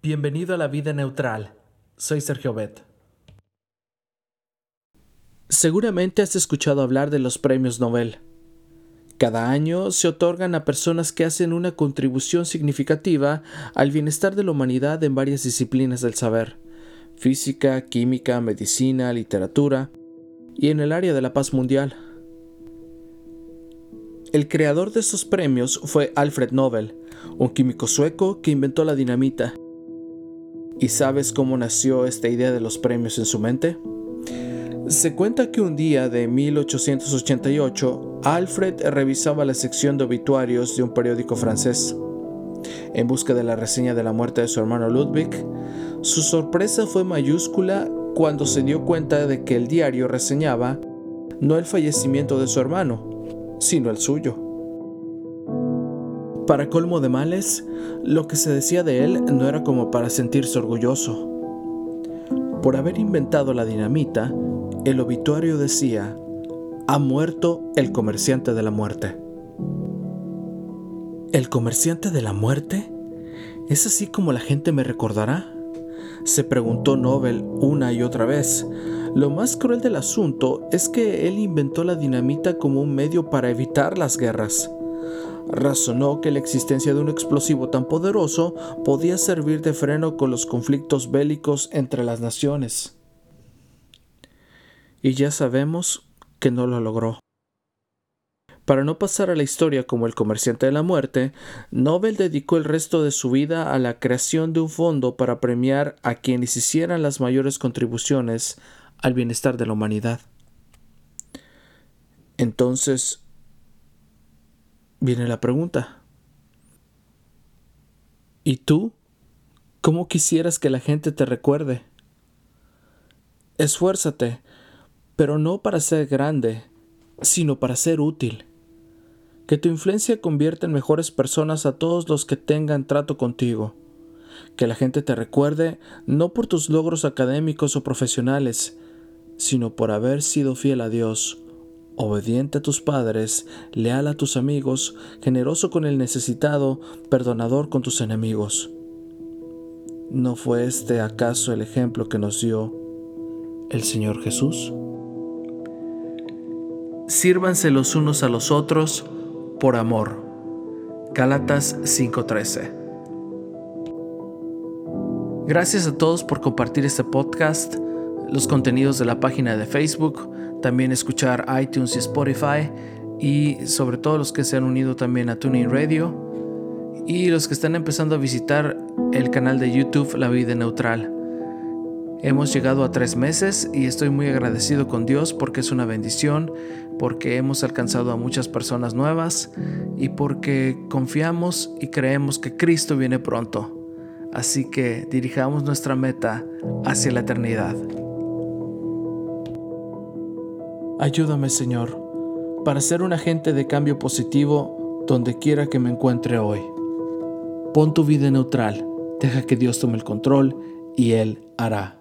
Bienvenido a la vida neutral. Soy Sergio Bet. Seguramente has escuchado hablar de los premios Nobel. Cada año se otorgan a personas que hacen una contribución significativa al bienestar de la humanidad en varias disciplinas del saber, física, química, medicina, literatura y en el área de la paz mundial. El creador de estos premios fue Alfred Nobel, un químico sueco que inventó la dinamita ¿Y sabes cómo nació esta idea de los premios en su mente? Se cuenta que un día de 1888, Alfred revisaba la sección de obituarios de un periódico francés. En busca de la reseña de la muerte de su hermano Ludwig, su sorpresa fue mayúscula cuando se dio cuenta de que el diario reseñaba no el fallecimiento de su hermano, sino el suyo. Para colmo de males, lo que se decía de él no era como para sentirse orgulloso. Por haber inventado la dinamita, el obituario decía, ha muerto el comerciante de la muerte. ¿El comerciante de la muerte? ¿Es así como la gente me recordará? Se preguntó Nobel una y otra vez. Lo más cruel del asunto es que él inventó la dinamita como un medio para evitar las guerras razonó que la existencia de un explosivo tan poderoso podía servir de freno con los conflictos bélicos entre las naciones. Y ya sabemos que no lo logró. Para no pasar a la historia como el comerciante de la muerte, Nobel dedicó el resto de su vida a la creación de un fondo para premiar a quienes hicieran las mayores contribuciones al bienestar de la humanidad. Entonces, viene la pregunta. ¿Y tú? ¿Cómo quisieras que la gente te recuerde? Esfuérzate, pero no para ser grande, sino para ser útil. Que tu influencia convierta en mejores personas a todos los que tengan trato contigo. Que la gente te recuerde no por tus logros académicos o profesionales, sino por haber sido fiel a Dios obediente a tus padres, leal a tus amigos, generoso con el necesitado, perdonador con tus enemigos. ¿No fue este acaso el ejemplo que nos dio el Señor Jesús? Sírvanse los unos a los otros por amor. Gálatas 5:13 Gracias a todos por compartir este podcast, los contenidos de la página de Facebook, también escuchar iTunes y Spotify y sobre todo los que se han unido también a Tuning Radio y los que están empezando a visitar el canal de YouTube La Vida Neutral. Hemos llegado a tres meses y estoy muy agradecido con Dios porque es una bendición, porque hemos alcanzado a muchas personas nuevas y porque confiamos y creemos que Cristo viene pronto. Así que dirijamos nuestra meta hacia la eternidad. Ayúdame, Señor, para ser un agente de cambio positivo donde quiera que me encuentre hoy. Pon tu vida neutral, deja que Dios tome el control y Él hará.